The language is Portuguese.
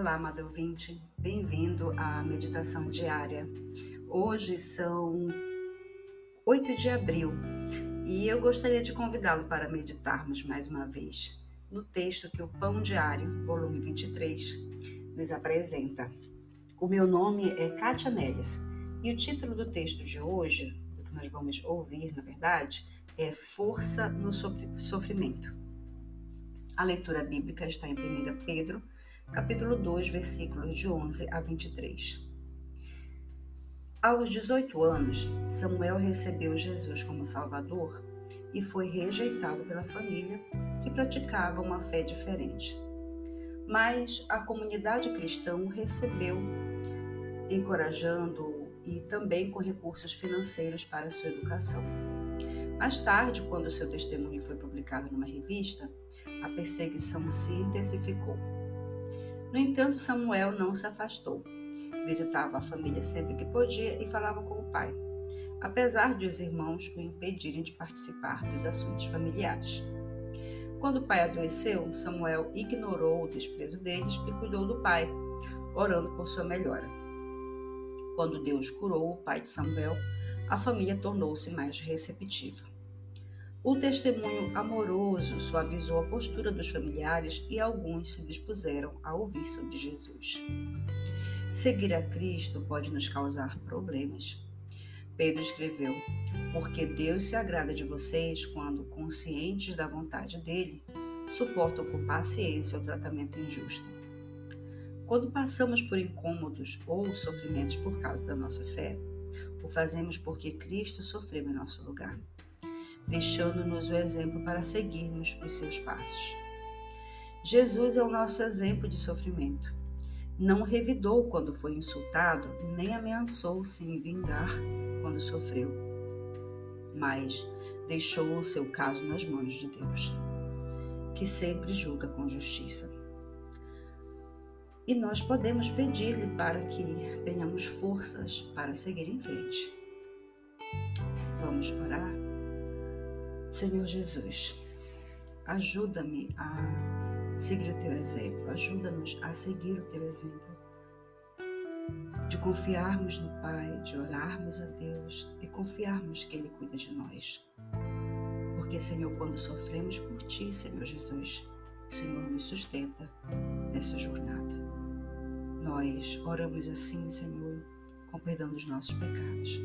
Olá, amado ouvinte, bem-vindo à meditação diária. Hoje são 8 de abril e eu gostaria de convidá-lo para meditarmos mais uma vez no texto que o Pão Diário, volume 23, nos apresenta. O meu nome é Kátia Neles e o título do texto de hoje, do que nós vamos ouvir, na verdade, é Força no Sofrimento. A leitura bíblica está em 1 Pedro capítulo 2, versículos de 11 a 23. Aos 18 anos, Samuel recebeu Jesus como Salvador e foi rejeitado pela família, que praticava uma fé diferente. Mas a comunidade cristã o recebeu, encorajando-o e também com recursos financeiros para sua educação. Mais tarde, quando seu testemunho foi publicado numa revista, a perseguição se intensificou. No entanto, Samuel não se afastou. Visitava a família sempre que podia e falava com o pai, apesar de os irmãos o impedirem de participar dos assuntos familiares. Quando o pai adoeceu, Samuel ignorou o desprezo deles e cuidou do pai, orando por sua melhora. Quando Deus curou o pai de Samuel, a família tornou-se mais receptiva. O testemunho amoroso suavizou a postura dos familiares e alguns se dispuseram a ouvir sobre Jesus. Seguir a Cristo pode nos causar problemas. Pedro escreveu: Porque Deus se agrada de vocês quando, conscientes da vontade dele, suportam com paciência o tratamento injusto. Quando passamos por incômodos ou sofrimentos por causa da nossa fé, o fazemos porque Cristo sofreu em nosso lugar deixando-nos o exemplo para seguirmos os seus passos. Jesus é o nosso exemplo de sofrimento. Não revidou quando foi insultado, nem ameaçou se em vingar quando sofreu, mas deixou o seu caso nas mãos de Deus, que sempre julga com justiça. E nós podemos pedir-lhe para que tenhamos forças para seguir em frente. Vamos orar? Senhor Jesus, ajuda-me a seguir o teu exemplo, ajuda-nos a seguir o teu exemplo, de confiarmos no Pai, de orarmos a Deus e confiarmos que Ele cuida de nós. Porque, Senhor, quando sofremos por Ti, Senhor Jesus, o Senhor nos sustenta nessa jornada. Nós oramos assim, Senhor, com perdão dos nossos pecados